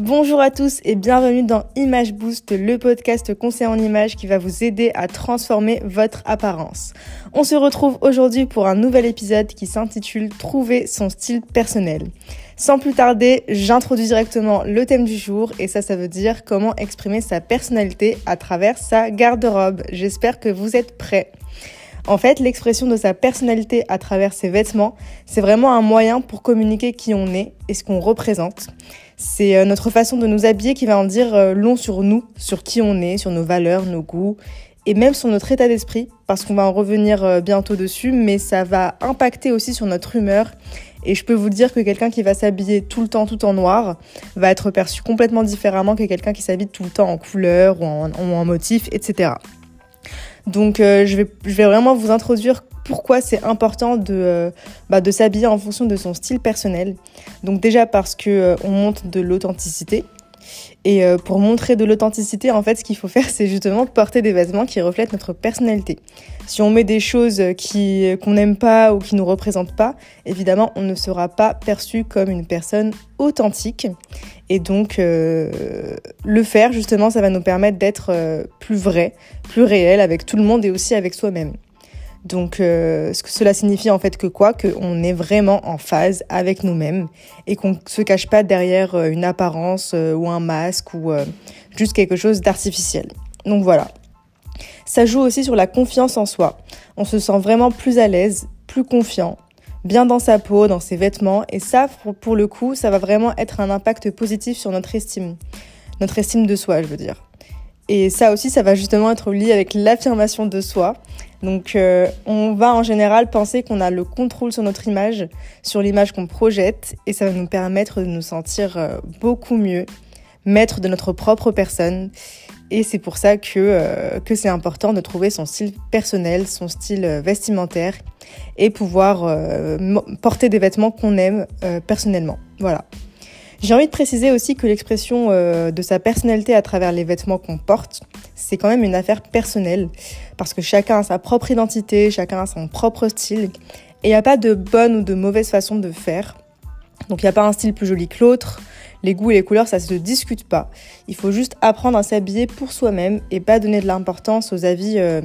Bonjour à tous et bienvenue dans Image Boost, le podcast conseil en images qui va vous aider à transformer votre apparence. On se retrouve aujourd'hui pour un nouvel épisode qui s'intitule Trouver son style personnel. Sans plus tarder, j'introduis directement le thème du jour et ça, ça veut dire comment exprimer sa personnalité à travers sa garde-robe. J'espère que vous êtes prêts. En fait, l'expression de sa personnalité à travers ses vêtements, c'est vraiment un moyen pour communiquer qui on est et ce qu'on représente. C'est euh, notre façon de nous habiller qui va en dire euh, long sur nous, sur qui on est, sur nos valeurs, nos goûts et même sur notre état d'esprit, parce qu'on va en revenir euh, bientôt dessus, mais ça va impacter aussi sur notre humeur. Et je peux vous dire que quelqu'un qui va s'habiller tout le temps tout en noir va être perçu complètement différemment que quelqu'un qui s'habille tout le temps en couleur ou en, ou en motif, etc. Donc je, vais, je vais vraiment vous introduire pourquoi c'est important de, euh, bah, de s'habiller en fonction de son style personnel. Donc déjà parce que euh, on montre de l'authenticité. Et euh, pour montrer de l'authenticité, en fait, ce qu'il faut faire, c'est justement porter des vêtements qui reflètent notre personnalité. Si on met des choses qu'on n'aime pas ou qui nous représentent pas, évidemment, on ne sera pas perçu comme une personne authentique. Et donc, le faire, justement, ça va nous permettre d'être plus vrai, plus réel avec tout le monde et aussi avec soi-même. Donc, euh, cela signifie en fait que quoi? Qu'on est vraiment en phase avec nous-mêmes et qu'on ne se cache pas derrière euh, une apparence euh, ou un masque ou juste quelque chose d'artificiel. Donc voilà. Ça joue aussi sur la confiance en soi. On se sent vraiment plus à l'aise, plus confiant, bien dans sa peau, dans ses vêtements. Et ça, pour le coup, ça va vraiment être un impact positif sur notre estime. Notre estime de soi, je veux dire. Et ça aussi, ça va justement être lié avec l'affirmation de soi. Donc euh, on va en général penser qu'on a le contrôle sur notre image, sur l'image qu'on projette, et ça va nous permettre de nous sentir euh, beaucoup mieux, maître de notre propre personne. Et c'est pour ça que, euh, que c'est important de trouver son style personnel, son style vestimentaire, et pouvoir porter des vêtements qu'on aime personnellement. Voilà. J'ai envie de préciser aussi que l'expression euh, de sa personnalité à travers les vêtements qu'on porte, c'est quand même une affaire personnelle, parce que chacun a sa propre identité, chacun a son propre style, et il n'y a pas de bonne ou de mauvaise façon de faire. Donc il n'y a pas un style plus joli que l'autre, les goûts et les couleurs, ça se discute pas. Il faut juste apprendre à s'habiller pour soi-même et pas donner de l'importance aux avis euh,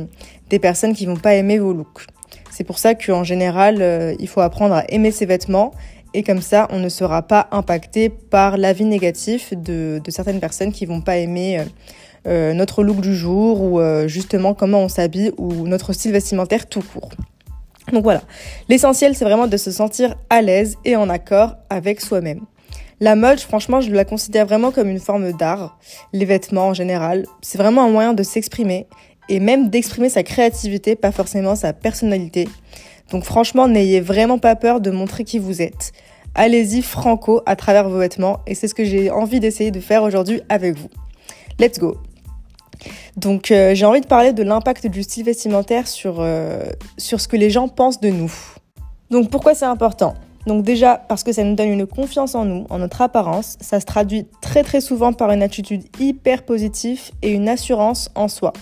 des personnes qui vont pas aimer vos looks. C'est pour ça qu'en général, euh, il faut apprendre à aimer ses vêtements et comme ça, on ne sera pas impacté par l'avis négatif de, certaines personnes qui vont pas aimer euh, euh, notre look du jour ou euh, justement comment on s'habille ou notre style vestimentaire tout court. Donc voilà, l'essentiel c'est vraiment de se sentir à l'aise et en accord avec soi-même. La mode, franchement, je la considère vraiment comme une forme d'art. Les vêtements en général, c'est vraiment un moyen de s'exprimer et même d'exprimer sa créativité, pas forcément sa personnalité. Donc franchement, n'ayez vraiment pas peur de montrer qui vous êtes. Allez-y franco à travers vos vêtements et c'est ce que j'ai envie d'essayer de faire aujourd'hui avec vous. Let's go donc euh, j'ai envie de parler de l'impact du style vestimentaire sur, euh, sur ce que les gens pensent de nous. Donc pourquoi c'est important? Donc déjà parce que ça nous donne une confiance en nous, en notre apparence, ça se traduit très très souvent par une attitude hyper positive et une assurance en soi.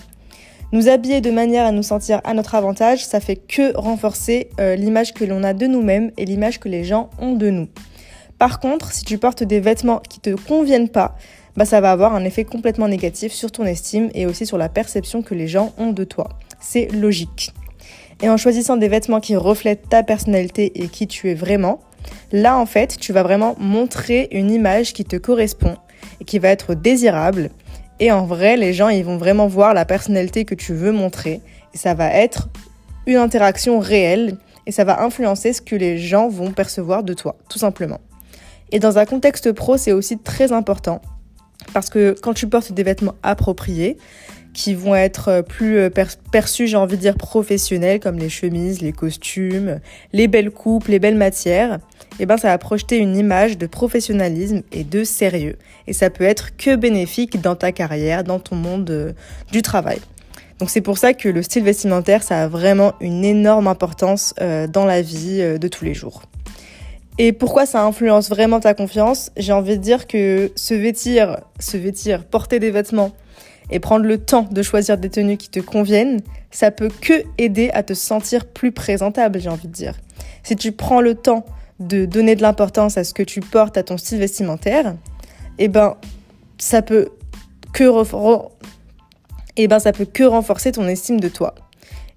Nous habiller de manière à nous sentir à notre avantage, ça fait que renforcer euh, l'image que l'on a de nous-mêmes et l'image que les gens ont de nous. Par contre, si tu portes des vêtements qui te conviennent pas, bah ça va avoir un effet complètement négatif sur ton estime et aussi sur la perception que les gens ont de toi. C'est logique. Et en choisissant des vêtements qui reflètent ta personnalité et qui tu es vraiment, là en fait, tu vas vraiment montrer une image qui te correspond et qui va être désirable et en vrai, les gens, ils vont vraiment voir la personnalité que tu veux montrer. Et ça va être une interaction réelle et ça va influencer ce que les gens vont percevoir de toi, tout simplement. Et dans un contexte pro, c'est aussi très important parce que quand tu portes des vêtements appropriés, qui vont être plus euh, perçus, j'ai envie de dire, professionnels, comme les chemises, les costumes, les belles coupes, les belles matières, eh ben, ça va projeter une image de professionnalisme et de sérieux. Et ça peut être que bénéfique dans ta carrière, dans ton monde euh, du travail. Donc c'est pour ça que le style vestimentaire, ça a vraiment une énorme importance euh, dans la vie de tous les jours. Et pourquoi ça influence vraiment ta confiance? J'ai envie de dire que se vêtir, se vêtir, porter des vêtements et prendre le temps de choisir des tenues qui te conviennent, ça peut que aider à te sentir plus présentable, j'ai envie de dire. Si tu prends le temps de donner de l'importance à ce que tu portes, à ton style vestimentaire, eh ben ça peut que eh ben ça peut que renforcer ton estime de toi.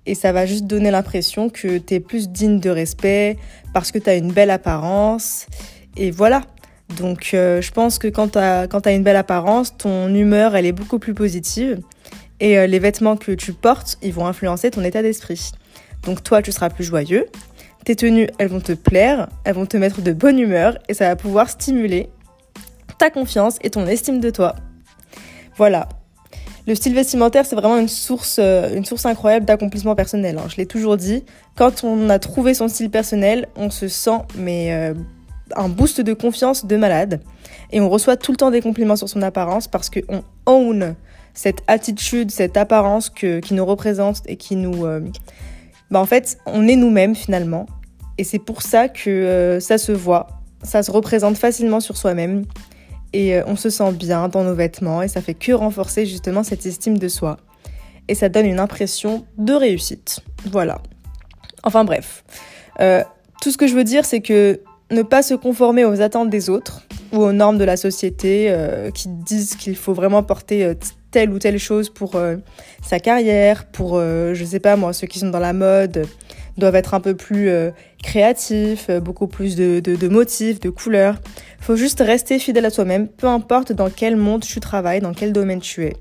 Et ça va juste donner l'impression que tu es plus digne de respect parce que tu as une belle apparence. Et voilà. Donc euh, je pense que quand tu as, une belle apparence, ton humeur, elle est beaucoup plus positive. Et euh, les vêtements que tu portes, ils vont influencer ton état d'esprit. Donc toi, tu seras plus joyeux. Tes tenues, elles vont te plaire, elles vont te mettre de bonne humeur et ça va pouvoir stimuler ta confiance et ton estime de toi. Voilà. Le style vestimentaire, c'est vraiment une source, euh, une source incroyable d'accomplissement personnel. Hein. Je l'ai toujours dit. Quand on a trouvé son style personnel, on se sent mais un boost de confiance de malade. Et on reçoit tout le temps des compliments sur son apparence parce qu'on own cette attitude, cette apparence que, qui nous représente et qui nous... Euh, bah en fait, on est nous-mêmes finalement. Et c'est pour ça que ça se voit, ça se représente facilement sur soi-même et euh, on se sent bien dans nos vêtements et ça fait que renforcer justement cette estime de soi. Et ça donne une impression de réussite. Voilà. Enfin bref. Euh, tout ce que je veux dire, c'est que ne pas se conformer aux attentes des autres ou aux normes de la société euh, qui disent qu'il faut vraiment porter telle ou telle chose pour sa carrière, pour, je sais pas moi, ceux qui sont dans la mode, doivent être un peu plus euh, créatifs, euh, beaucoup plus de, de, motifs, de couleurs. Faut juste rester fidèle à toi-même, peu importe dans quel monde tu travailles, dans quel domaine tu es.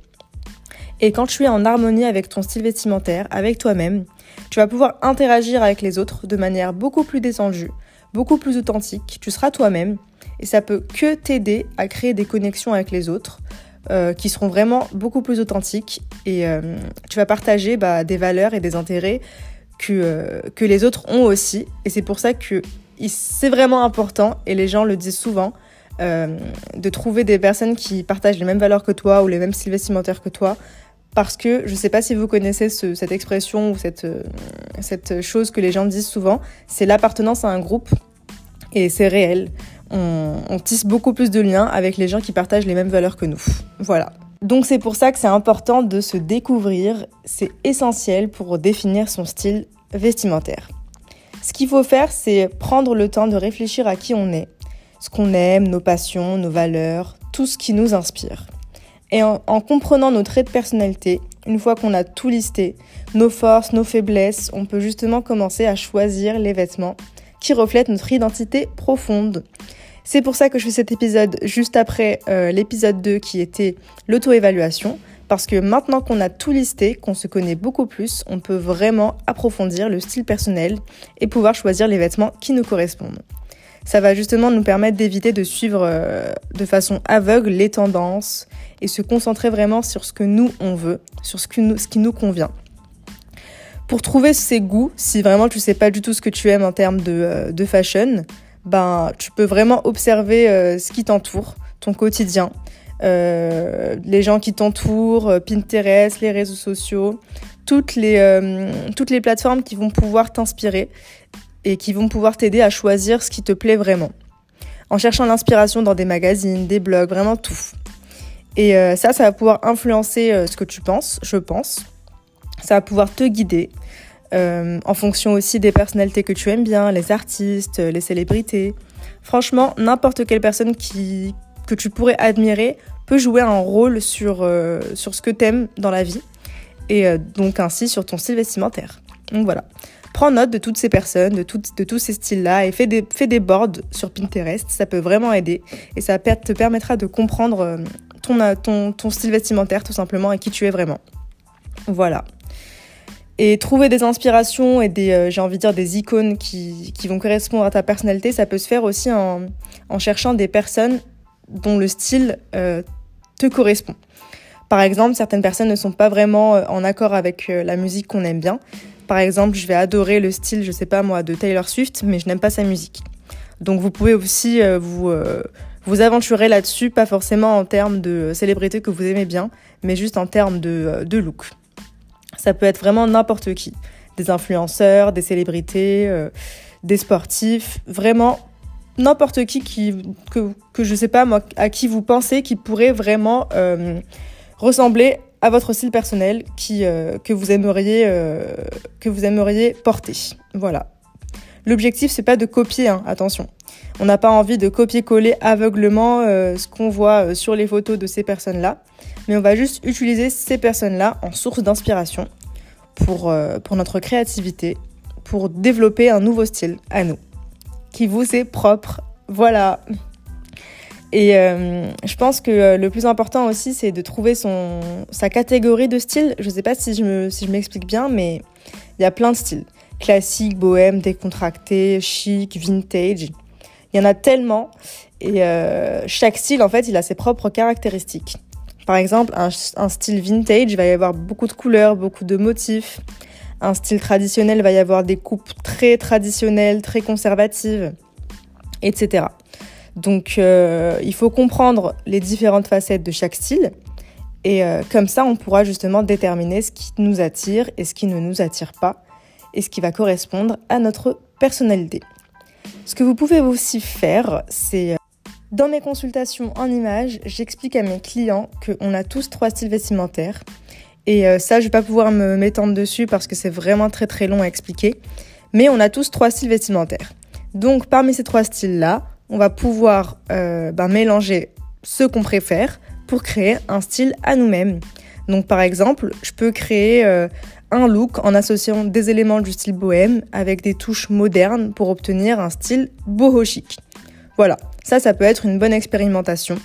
Et quand tu es en harmonie avec ton style vestimentaire, avec toi-même, tu vas pouvoir interagir avec les autres de manière beaucoup plus détendue, beaucoup plus authentique. Tu seras toi-même et ça peut que t'aider à créer des connexions avec les autres euh, qui seront vraiment beaucoup plus authentiques et tu vas partager bah, des valeurs et des intérêts que, euh, que les autres ont aussi. Et c'est pour ça que c'est vraiment important, et les gens le disent souvent, euh, de trouver des personnes qui partagent les mêmes valeurs que toi ou les mêmes styles vestimentaires que toi. Parce que je ne sais pas si vous connaissez cette expression ou cette, euh, cette chose que les gens disent souvent, c'est l'appartenance à un groupe. Et c'est réel. On tisse beaucoup plus de liens avec les gens qui partagent les mêmes valeurs que nous. Voilà. Donc c'est pour ça que c'est important de se découvrir, c'est essentiel pour définir son style vestimentaire. Ce qu'il faut faire, c'est prendre le temps de réfléchir à qui on est, ce qu'on aime, nos passions, nos valeurs, tout ce qui nous inspire. Et en, comprenant nos traits de personnalité, une fois qu'on a tout listé, nos forces, nos faiblesses, on peut justement commencer à choisir les vêtements qui reflètent notre identité profonde. C'est pour ça que je fais cet épisode juste après euh, l'épisode 2 qui était l'auto-évaluation. Parce que maintenant qu'on a tout listé, qu'on se connaît beaucoup plus, on peut vraiment approfondir le style personnel et pouvoir choisir les vêtements qui nous correspondent. Ça va justement nous permettre d'éviter de suivre euh, de façon aveugle les tendances et se concentrer vraiment sur ce que nous on veut, sur ce, ce qui nous convient. Pour trouver ses goûts, si vraiment tu sais pas du tout ce que tu aimes en termes de, euh, de fashion, ben, tu peux vraiment observer euh, ce qui t'entoure, ton quotidien, les gens qui t'entourent, Pinterest, les réseaux sociaux, toutes les, toutes les plateformes qui vont pouvoir t'inspirer et qui vont pouvoir t'aider à choisir ce qui te plaît vraiment. En cherchant l'inspiration dans des magazines, des blogs, vraiment tout. Et ça, ça va pouvoir influencer ce que tu penses, je pense. Ça va pouvoir te guider. Euh, en fonction aussi des personnalités que tu aimes bien, les artistes, les célébrités. Franchement, n'importe quelle personne que tu pourrais admirer peut jouer un rôle sur, euh, sur ce que tu aimes dans la vie et euh, donc ainsi sur ton style vestimentaire. Donc voilà. Prends note de toutes ces personnes, de, de tous ces styles-là et fais des, fais des boards sur Pinterest. Ça peut vraiment aider et ça te permettra de comprendre ton, ton, ton style vestimentaire tout simplement et qui tu es vraiment. Voilà. Et trouver des inspirations et des, euh, j'ai envie de dire, des icônes qui, qui, vont correspondre à ta personnalité, ça peut se faire aussi en, en cherchant des personnes dont le style euh, te correspond. Par exemple, certaines personnes ne sont pas vraiment euh, en accord avec la musique qu'on aime bien. Par exemple, je vais adorer le style, je sais pas moi, de Taylor Swift, mais je n'aime pas sa musique. Donc vous pouvez aussi vous, vous aventurer là-dessus, pas forcément en termes de célébrité que vous aimez bien, mais juste en termes de, de look. Ça peut être vraiment n'importe qui. Des influenceurs, des célébrités, euh, des sportifs, vraiment n'importe qui, qui que, que je sais pas moi, à qui vous pensez qui pourrait vraiment euh, ressembler à votre style personnel qui, euh, que, vous aimeriez, porter. Voilà. L'objectif, c'est pas de copier, hein, attention. On n'a pas envie de copier-coller aveuglement euh, ce qu'on voit euh, sur les photos de ces personnes-là, mais on va juste utiliser ces personnes-là en source d'inspiration euh, pour notre créativité, pour développer un nouveau style à nous, qui vous est propre. Voilà. Et je pense que le plus important aussi, c'est de trouver son, sa catégorie de style. Je ne sais pas si je, si je m'explique bien, mais il y a plein de styles. Classique, bohème, décontracté, chic, vintage. Il y en a tellement et euh, chaque style, en fait, il a ses propres caractéristiques. Par exemple, un, style vintage, il va y avoir beaucoup de couleurs, beaucoup de motifs. Un style traditionnel, il va y avoir des coupes très traditionnelles, très conservatives, etc. Donc, euh, il faut comprendre les différentes facettes de chaque style. Et euh, comme ça, on pourra justement déterminer ce qui nous attire et ce qui ne nous attire pas, et ce qui va correspondre à notre personnalité. Ce que vous pouvez aussi faire, c'est euh, dans mes consultations en images, j'explique à mes clients qu'on a tous trois styles vestimentaires. Et ça, je vais pas pouvoir me m'étendre dessus parce que c'est vraiment très très long à expliquer. Mais on a tous trois styles vestimentaires. Donc parmi ces trois styles-là, on va pouvoir euh, ben, mélanger ce qu'on préfère pour créer un style à nous-mêmes. Donc par exemple, je peux créer un look en associant des éléments du style bohème avec des touches modernes pour obtenir un style boho chic. Voilà, ça ça peut être une bonne expérimentation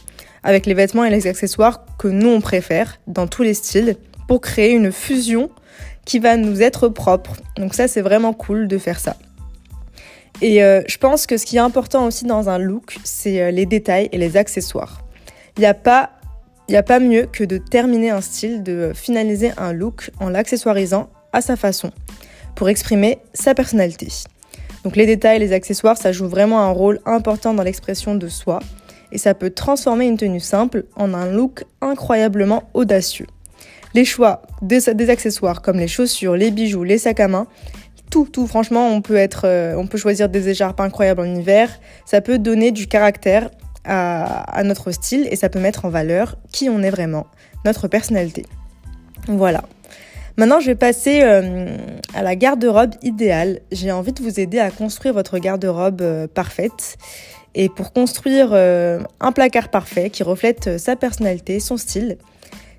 avec les vêtements et les accessoires que nous on préfère dans tous les styles pour créer une fusion qui va nous être propre. Donc ça c'est vraiment cool de faire ça. Et euh, je pense que ce qui est important aussi dans un look, c'est euh, les détails et les accessoires. Il n'y a pas a pas mieux que de terminer un style, de finaliser un look en l'accessoirisant à sa façon, pour exprimer sa personnalité. Donc les détails, les accessoires, ça joue vraiment un rôle important dans l'expression de soi, et ça peut transformer une tenue simple en un look incroyablement audacieux. Les choix des, accessoires comme les chaussures, les bijoux, les sacs à main, tout, tout, franchement, on peut, être, euh, on peut choisir des écharpes incroyables en hiver, ça peut donner du caractère à, notre style et ça peut mettre en valeur qui on est vraiment, notre personnalité. Voilà. Maintenant, je vais passer euh, à la garde-robe idéale. J'ai envie de vous aider à construire votre garde-robe euh, parfaite. Et pour construire un placard parfait qui reflète sa personnalité, son style,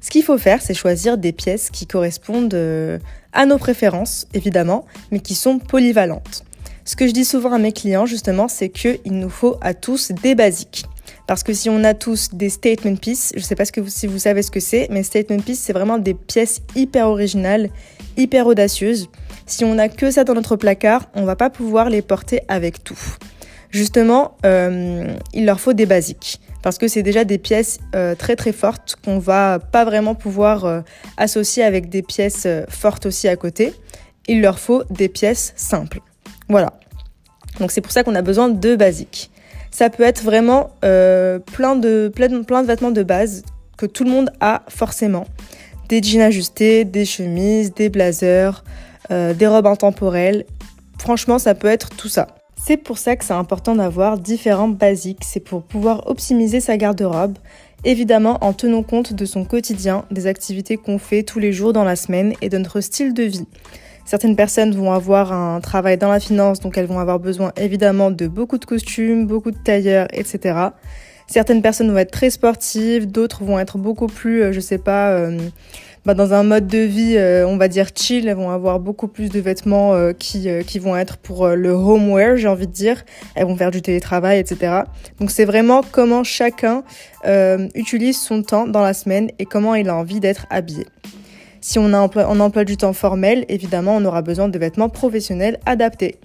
ce qu'il faut faire, c'est choisir des pièces qui correspondent à nos préférences, évidemment, mais qui sont polyvalentes. Ce que je dis souvent à mes clients, justement, c'est qu'il nous faut à tous des basiques. Parce que si on a tous des statement pieces, je ne sais pas si vous savez ce que c'est, mais statement pieces, c'est vraiment des pièces hyper originales, hyper audacieuses. Si on n'a que ça dans notre placard, on va pas pouvoir les porter avec tout. Justement, euh, il leur faut des basiques parce que c'est déjà des pièces euh, très très fortes qu'on va pas vraiment pouvoir euh, associer avec des pièces fortes aussi à côté. Il leur faut des pièces simples. Voilà. Donc c'est pour ça qu'on a besoin de basiques. Ça peut être vraiment euh, plein, de, plein, de, vêtements de base que tout le monde a forcément. Des jeans ajustés, des chemises, des blazers, euh, des robes intemporelles. Franchement, ça peut être tout ça. C'est pour ça que c'est important d'avoir différents basiques. C'est pour pouvoir optimiser sa garde-robe, évidemment en tenant compte de son quotidien, des activités qu'on fait tous les jours dans la semaine et de notre style de vie. Certaines personnes vont avoir un travail dans la finance, donc elles vont avoir besoin évidemment de beaucoup de costumes, beaucoup de tailleurs, etc. Certaines personnes vont être très sportives, d'autres vont être beaucoup plus, euh, je sais pas, euh, bah dans un mode de vie, euh, on va dire chill, elles vont avoir beaucoup plus de vêtements qui, qui vont être pour le homeware, j'ai envie de dire. Elles vont faire du télétravail, etc. Donc c'est vraiment comment chacun utilise son temps dans la semaine et comment il a envie d'être habillé. Si on a emploi du temps formel, évidemment, on aura besoin de vêtements professionnels adaptés.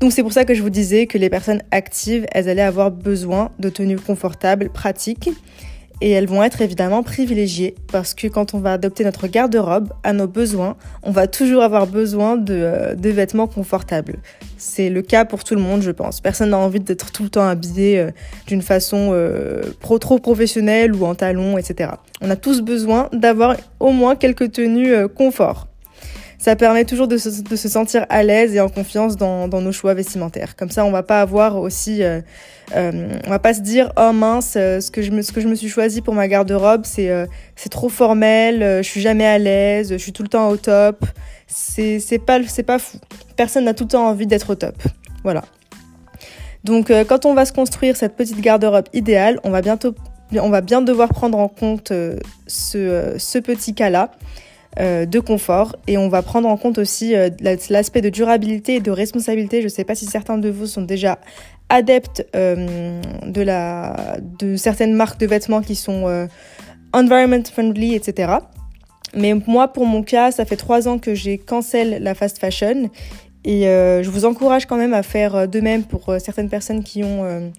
Donc c'est pour ça que je vous disais que les personnes actives, elles allaient avoir besoin de tenues confortables, pratiques et elles vont être évidemment privilégiées parce que quand on va adopter notre garde-robe à nos besoins, on va toujours avoir besoin de, euh, vêtements confortables. C'est le cas pour tout le monde, je pense. Personne n'a envie d'être tout le temps habillé euh, d'une façon euh, pro trop professionnelle ou en talons, etc. On a tous besoin d'avoir au moins quelques tenues confort ça permet toujours de se, sentir à l'aise et en confiance dans, nos choix vestimentaires. Comme ça, on va pas avoir aussi, euh, euh, va pas se dire oh mince, euh, ce que je me, suis choisi pour ma garde-robe, c'est euh, trop formel, je suis jamais à l'aise, je suis tout le temps au top. C'est c'est pas fou. Personne n'a tout le temps envie d'être au top. Voilà. Donc quand on va se construire cette petite garde-robe idéale, on va bientôt on va bien devoir prendre en compte ce petit cas-là. Euh, de confort et on va prendre en compte aussi euh, l'aspect de durabilité et de responsabilité. Je ne sais pas si certains de vous sont déjà adeptes euh, de, la, de certaines marques de vêtements qui sont environment friendly, etc. Mais moi, pour mon cas, ça fait trois ans que j'ai cancel la fast fashion et je vous encourage quand même à faire de même pour certaines personnes qui ont,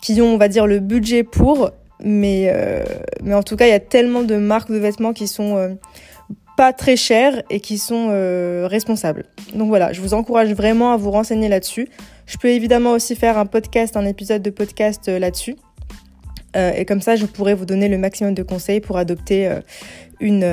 qui ont, on va dire, le budget pour. Mais, mais en tout cas, il y a tellement de marques de vêtements qui sont pas très chers et qui sont euh, responsables. Donc voilà, je vous encourage vraiment à vous renseigner là-dessus. Je peux évidemment aussi faire un podcast, un épisode de podcast euh, là-dessus. Euh, et comme ça, je pourrais vous donner le maximum de conseils pour adopter une,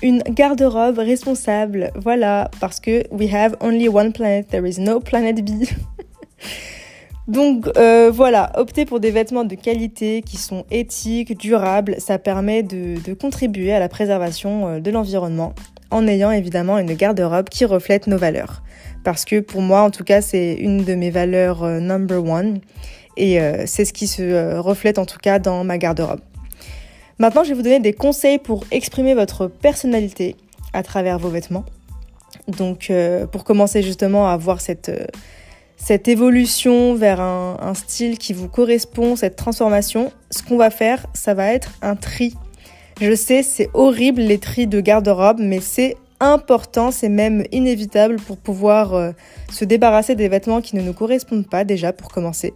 une garde-robe responsable. Voilà, parce que we have only one planet, there is no planet B. Donc euh, voilà, opter pour des vêtements de qualité qui sont éthiques, durables, ça permet de, contribuer à la préservation euh, de l'environnement en ayant évidemment une garde-robe qui reflète nos valeurs. Parce que pour moi, en tout cas, c'est une de mes valeurs euh, number one et c'est ce qui se reflète en tout cas dans ma garde-robe. Maintenant, je vais vous donner des conseils pour exprimer votre personnalité à travers vos vêtements. Donc pour commencer justement à avoir cette cette évolution vers un, style qui vous correspond, cette transformation, ce qu'on va faire, ça va être un tri. Je sais, c'est horrible les tris de garde-robe, mais c'est important, c'est même inévitable pour pouvoir euh, se débarrasser des vêtements qui ne nous correspondent pas déjà pour commencer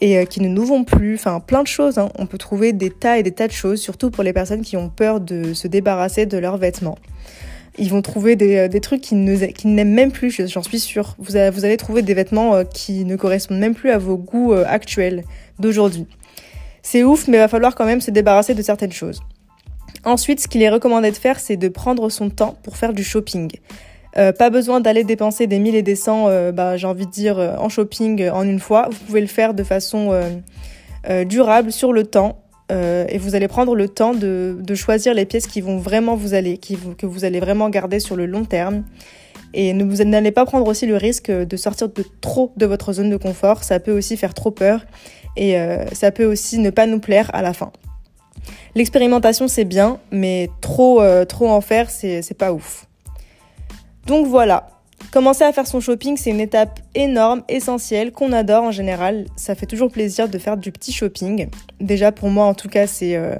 et euh, qui ne nous vont plus, enfin plein de choses. Hein. On peut trouver des tas et des tas de choses, surtout pour les personnes qui ont peur de se débarrasser de leurs vêtements. Ils vont trouver des, euh, trucs qu'ils n'aiment même plus, j'en suis sûre. Vous, allez trouver des vêtements euh, qui ne correspondent même plus à vos goûts euh, actuels d'aujourd'hui. C'est ouf, mais il va falloir quand même se débarrasser de certaines choses. Ensuite, ce qu'il est recommandé de faire, c'est de prendre son temps pour faire du shopping. pas besoin d'aller dépenser des mille et des cents, bah, j'ai envie de dire, en shopping en une fois. Vous pouvez le faire de façon durable sur le temps euh, et vous allez prendre le temps de, choisir les pièces qui vont vraiment vous aller, qui que vous allez vraiment garder sur le long terme. Et ne vous n'allez pas prendre aussi le risque de sortir de trop de votre zone de confort. Ça peut aussi faire trop peur et euh, ça peut aussi ne pas nous plaire à la fin. L'expérimentation c'est bien, mais trop, euh, trop en faire c'est pas ouf. Donc voilà, Commencer à faire son shopping, c'est une étape énorme, essentielle, qu'on adore en général. Ça fait toujours plaisir de faire du petit shopping. Déjà pour moi en tout cas, c'est euh,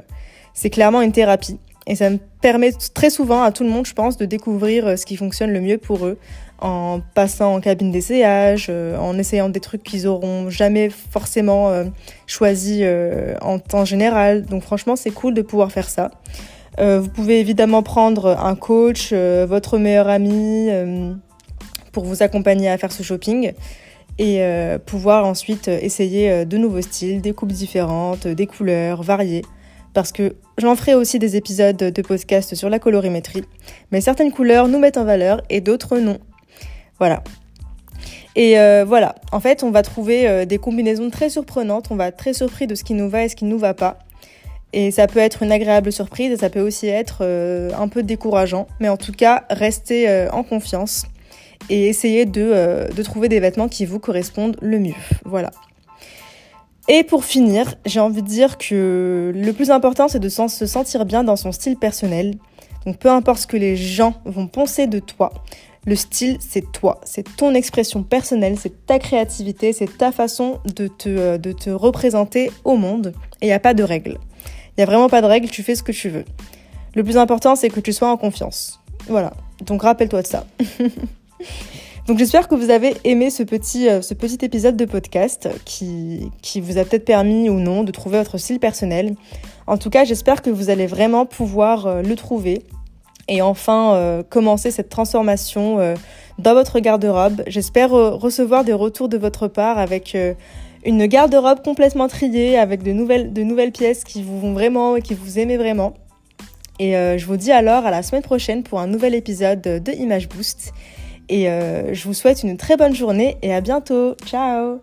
clairement une thérapie. Et ça me permet très souvent à tout le monde, je pense, de découvrir euh, ce qui fonctionne le mieux pour eux en passant en cabine d'essayage, euh, en essayant des trucs qu'ils auront jamais forcément choisi en temps général. Donc franchement, c'est cool de pouvoir faire ça. vous pouvez évidemment prendre un coach, votre meilleur ami pour vous accompagner à faire ce shopping et euh, pouvoir ensuite essayer euh, de nouveaux styles, des coupes différentes, des couleurs variées. Parce que j'en ferai aussi des épisodes de podcast sur la colorimétrie. Mais certaines couleurs nous mettent en valeur et d'autres non. Voilà. Et euh, voilà, en fait, on va trouver des combinaisons très surprenantes. On va être très surpris de ce qui nous va et ce qui ne nous va pas. Et ça peut être une agréable surprise et ça peut aussi être un peu décourageant. Mais en tout cas, restez en confiance et essayez euh, de, trouver des vêtements qui vous correspondent le mieux. Voilà. Et pour finir, j'ai envie de dire que le plus important, c'est de se sentir bien dans son style personnel. Donc peu importe ce que les gens vont penser de toi, le style, c'est toi, c'est ton expression personnelle, c'est ta créativité, c'est ta façon de te, euh, de te représenter au monde. Et il n'y a pas de règles. Il n'y a vraiment pas de règles, tu fais ce que tu veux. Le plus important, c'est que tu sois en confiance. Voilà. Donc rappelle-toi de ça. Donc j'espère que vous avez aimé ce petit, euh, ce épisode de podcast qui, qui vous a peut-être permis ou non de trouver votre style personnel. En tout cas, j'espère que vous allez vraiment pouvoir euh, le trouver et enfin euh, commencer cette transformation dans votre garde-robe. J'espère recevoir des retours de votre part avec une garde-robe complètement triée, avec de nouvelles, de nouvelles pièces qui vous vont vraiment et qui vous aimez vraiment. Et je vous dis alors à la semaine prochaine pour un nouvel épisode de Image Boost. Et euh, je vous souhaite une très bonne journée et à bientôt. Ciao